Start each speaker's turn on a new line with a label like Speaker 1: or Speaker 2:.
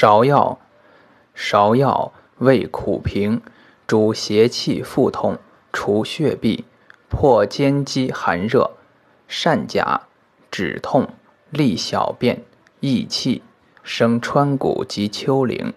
Speaker 1: 芍药，芍药味苦平，主邪气腹痛，除血闭，破坚肌寒热，善甲，止痛，利小便，益气，生川谷及丘陵。